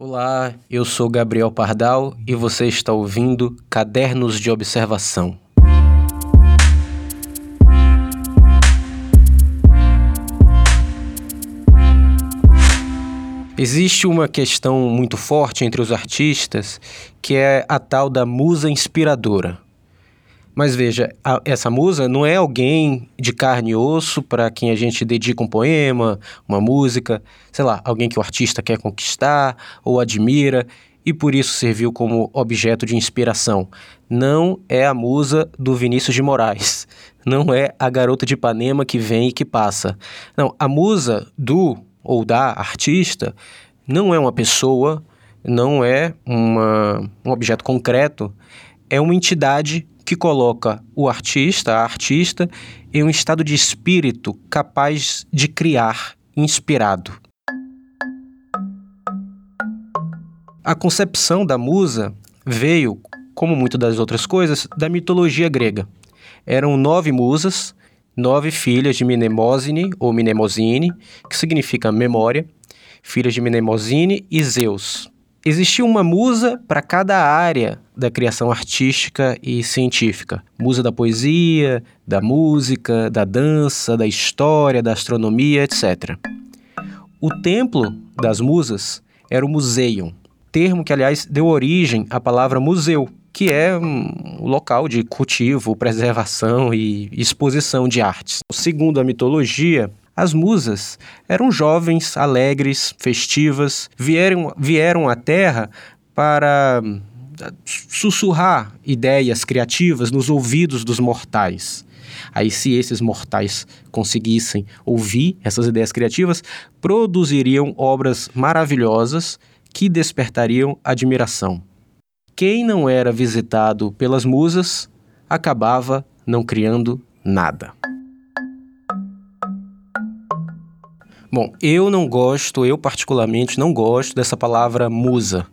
Olá, eu sou Gabriel Pardal e você está ouvindo Cadernos de Observação. Existe uma questão muito forte entre os artistas que é a tal da musa inspiradora. Mas veja, a, essa musa não é alguém de carne e osso para quem a gente dedica um poema, uma música, sei lá, alguém que o artista quer conquistar ou admira e por isso serviu como objeto de inspiração. Não é a musa do Vinícius de Moraes. Não é a garota de Ipanema que vem e que passa. Não, a musa do ou da artista não é uma pessoa, não é uma, um objeto concreto, é uma entidade que coloca o artista, a artista, em um estado de espírito capaz de criar, inspirado. A concepção da musa veio, como muitas das outras coisas, da mitologia grega. Eram nove musas, nove filhas de Mnemosine ou Mnemosine, que significa memória, filhas de Mnemosine e Zeus. Existia uma musa para cada área da criação artística e científica. Musa da poesia, da música, da dança, da história, da astronomia, etc. O templo das musas era o museion, termo que, aliás, deu origem à palavra museu, que é um local de cultivo, preservação e exposição de artes. Segundo a mitologia, as musas eram jovens, alegres, festivas, vieram, vieram à Terra para hum, sussurrar ideias criativas nos ouvidos dos mortais. Aí, se esses mortais conseguissem ouvir essas ideias criativas, produziriam obras maravilhosas que despertariam admiração. Quem não era visitado pelas musas acabava não criando nada. Bom, eu não gosto, eu particularmente não gosto dessa palavra musa.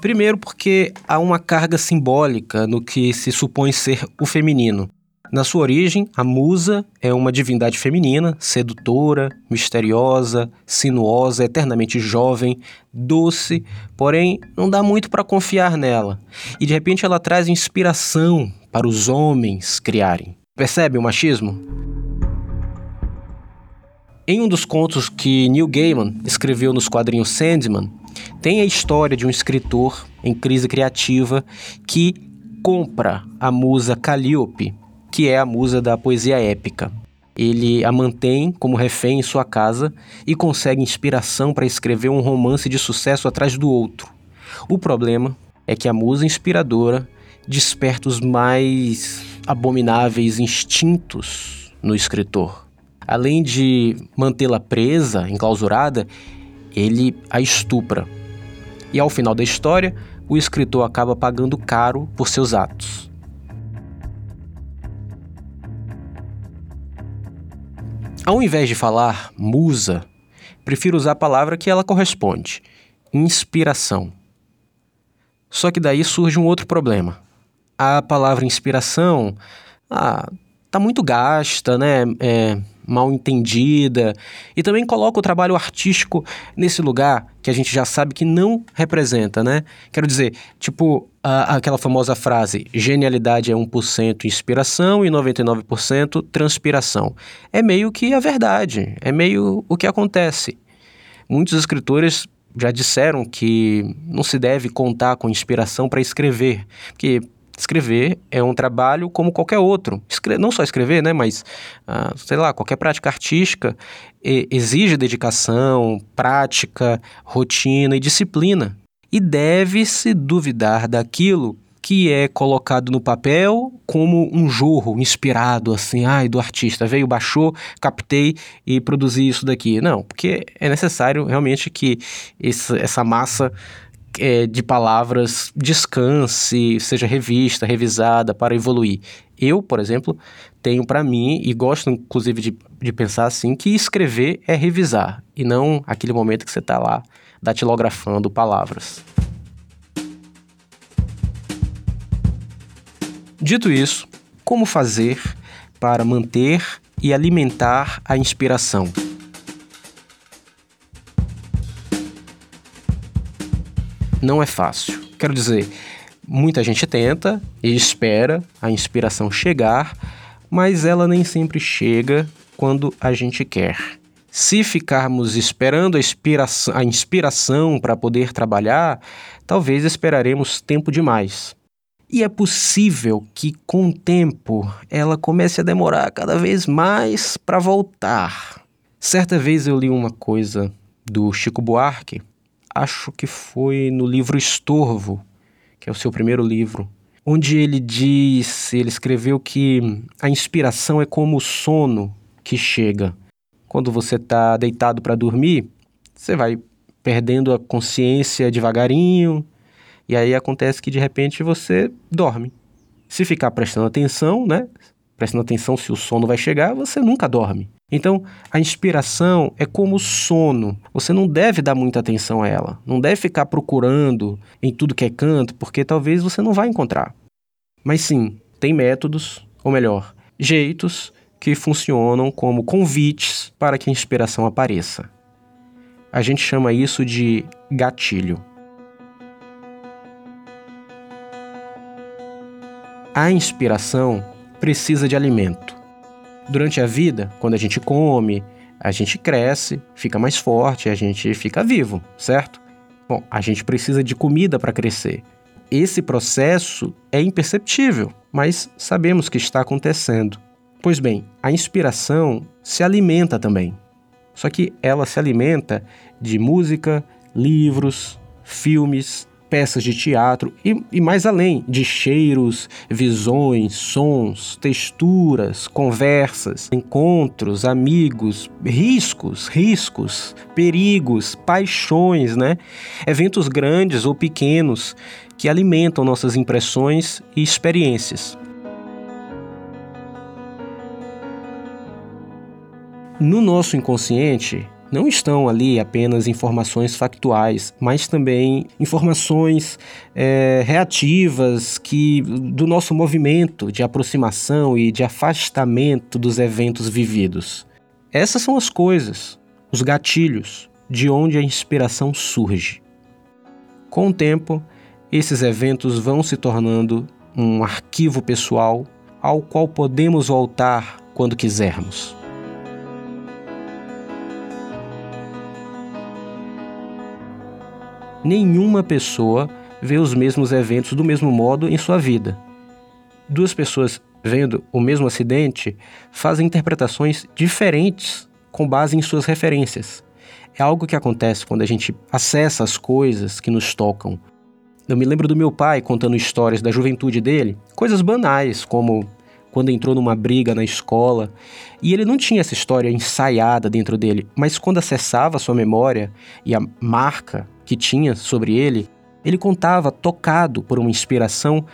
Primeiro, porque há uma carga simbólica no que se supõe ser o feminino. Na sua origem, a musa é uma divindade feminina, sedutora, misteriosa, sinuosa, eternamente jovem, doce, porém não dá muito para confiar nela. E de repente ela traz inspiração para os homens criarem. Percebe o machismo? Em um dos contos que Neil Gaiman escreveu nos quadrinhos Sandman, tem a história de um escritor em crise criativa que compra a musa Calliope, que é a musa da poesia épica. Ele a mantém como refém em sua casa e consegue inspiração para escrever um romance de sucesso atrás do outro. O problema é que a musa inspiradora desperta os mais abomináveis instintos no escritor além de mantê-la presa, enclausurada, ele a estupra. E ao final da história, o escritor acaba pagando caro por seus atos. Ao invés de falar musa, prefiro usar a palavra que ela corresponde: inspiração. Só que daí surge um outro problema. A palavra inspiração ah, tá muito gasta, né? É, mal entendida, e também coloca o trabalho artístico nesse lugar que a gente já sabe que não representa, né? Quero dizer, tipo a, aquela famosa frase: genialidade é 1% inspiração e 99% transpiração. É meio que a verdade, é meio o que acontece. Muitos escritores já disseram que não se deve contar com inspiração para escrever, porque Escrever é um trabalho como qualquer outro. Escre não só escrever, né, mas, uh, sei lá, qualquer prática artística exige dedicação, prática, rotina e disciplina. E deve-se duvidar daquilo que é colocado no papel como um jorro inspirado, assim, ai, do artista. Veio, baixou, captei e produzi isso daqui. Não, porque é necessário realmente que essa massa é, de palavras descanse, seja revista, revisada para evoluir. Eu, por exemplo, tenho para mim, e gosto inclusive de, de pensar assim, que escrever é revisar, e não aquele momento que você está lá datilografando palavras. Dito isso, como fazer para manter e alimentar a inspiração? Não é fácil. Quero dizer, muita gente tenta e espera a inspiração chegar, mas ela nem sempre chega quando a gente quer. Se ficarmos esperando a inspiração, a inspiração para poder trabalhar, talvez esperaremos tempo demais. E é possível que, com o tempo, ela comece a demorar cada vez mais para voltar. Certa vez eu li uma coisa do Chico Buarque, acho que foi no livro Estorvo, que é o seu primeiro livro, onde ele diz, ele escreveu que a inspiração é como o sono que chega. Quando você está deitado para dormir, você vai perdendo a consciência devagarinho, e aí acontece que de repente você dorme. Se ficar prestando atenção, né? Prestando atenção se o sono vai chegar, você nunca dorme. Então, a inspiração é como o sono. Você não deve dar muita atenção a ela. Não deve ficar procurando em tudo que é canto, porque talvez você não vai encontrar. Mas sim, tem métodos, ou melhor, jeitos que funcionam como convites para que a inspiração apareça. A gente chama isso de gatilho. A inspiração precisa de alimento. Durante a vida, quando a gente come, a gente cresce, fica mais forte, a gente fica vivo, certo? Bom, a gente precisa de comida para crescer. Esse processo é imperceptível, mas sabemos que está acontecendo. Pois bem, a inspiração se alimenta também. Só que ela se alimenta de música, livros, filmes, peças de teatro e, e, mais além de cheiros, visões, sons, texturas, conversas, encontros, amigos, riscos, riscos, perigos, paixões, né? Eventos grandes ou pequenos que alimentam nossas impressões e experiências. No nosso inconsciente, não estão ali apenas informações factuais, mas também informações é, reativas que do nosso movimento de aproximação e de afastamento dos eventos vividos. Essas são as coisas, os gatilhos, de onde a inspiração surge. Com o tempo, esses eventos vão se tornando um arquivo pessoal ao qual podemos voltar quando quisermos. Nenhuma pessoa vê os mesmos eventos do mesmo modo em sua vida. Duas pessoas vendo o mesmo acidente fazem interpretações diferentes com base em suas referências. É algo que acontece quando a gente acessa as coisas que nos tocam. Eu me lembro do meu pai contando histórias da juventude dele, coisas banais, como quando entrou numa briga na escola, e ele não tinha essa história ensaiada dentro dele, mas quando acessava sua memória e a marca que tinha sobre ele, ele contava tocado por uma inspiração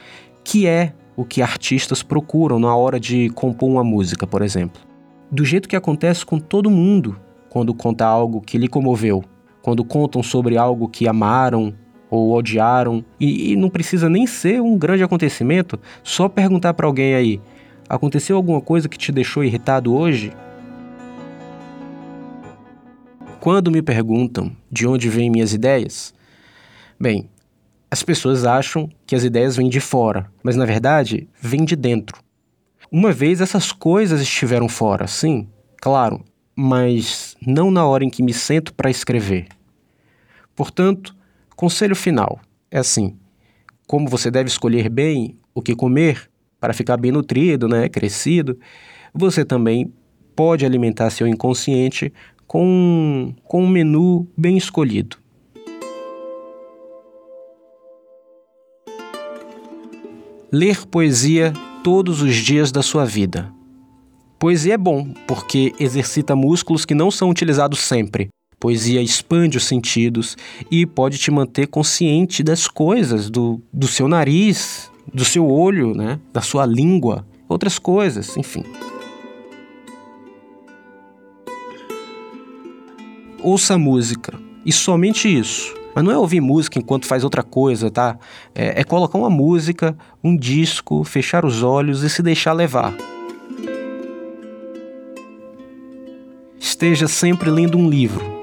que é o que artistas procuram na hora de compor uma música, por exemplo. Do jeito que acontece com todo mundo quando conta algo que lhe comoveu, quando contam sobre algo que amaram ou odiaram, e, e não precisa nem ser um grande acontecimento, só perguntar para alguém aí: aconteceu alguma coisa que te deixou irritado hoje? Quando me perguntam de onde vêm minhas ideias, bem, as pessoas acham que as ideias vêm de fora, mas na verdade vêm de dentro. Uma vez essas coisas estiveram fora, sim, claro, mas não na hora em que me sento para escrever. Portanto, conselho final é assim: como você deve escolher bem o que comer para ficar bem nutrido, né, crescido, você também pode alimentar seu inconsciente com, com um menu bem escolhido. Ler poesia todos os dias da sua vida. Poesia é bom, porque exercita músculos que não são utilizados sempre. Poesia expande os sentidos e pode te manter consciente das coisas, do, do seu nariz, do seu olho, né? da sua língua, outras coisas, enfim. Ouça música. E somente isso. Mas não é ouvir música enquanto faz outra coisa, tá? É, é colocar uma música, um disco, fechar os olhos e se deixar levar. Esteja sempre lendo um livro.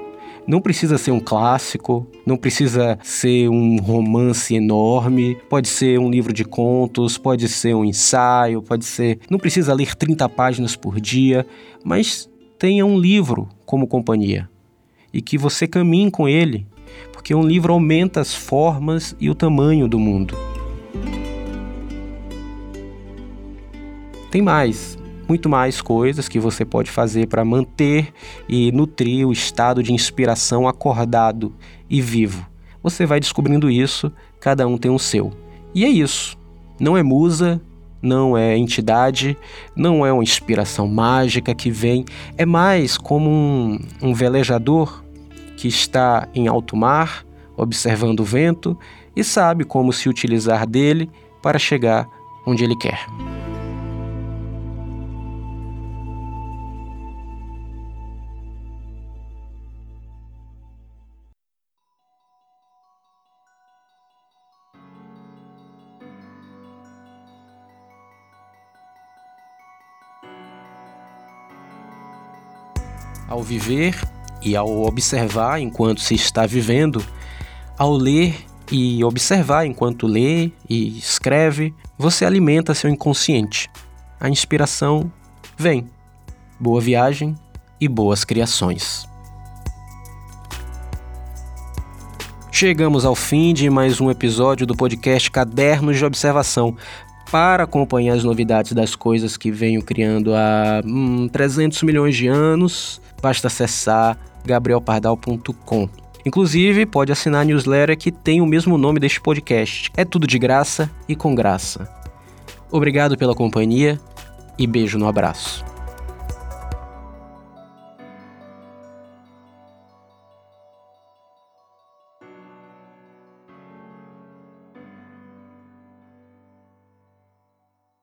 Não precisa ser um clássico, não precisa ser um romance enorme, pode ser um livro de contos, pode ser um ensaio, pode ser. Não precisa ler 30 páginas por dia, mas tenha um livro como companhia e que você caminhe com ele, porque um livro aumenta as formas e o tamanho do mundo. Tem mais, muito mais coisas que você pode fazer para manter e nutrir o estado de inspiração acordado e vivo. Você vai descobrindo isso, cada um tem o seu. E é isso. Não é musa, não é entidade, não é uma inspiração mágica que vem, é mais como um, um velejador que está em alto mar, observando o vento e sabe como se utilizar dele para chegar onde ele quer. Ao viver e ao observar enquanto se está vivendo, ao ler e observar enquanto lê e escreve, você alimenta seu inconsciente. A inspiração vem. Boa viagem e boas criações. Chegamos ao fim de mais um episódio do podcast Cadernos de Observação para acompanhar as novidades das coisas que venho criando há hum, 300 milhões de anos, basta acessar gabrielpardal.com. Inclusive, pode assinar a newsletter que tem o mesmo nome deste podcast. É tudo de graça e com graça. Obrigado pela companhia e beijo no abraço.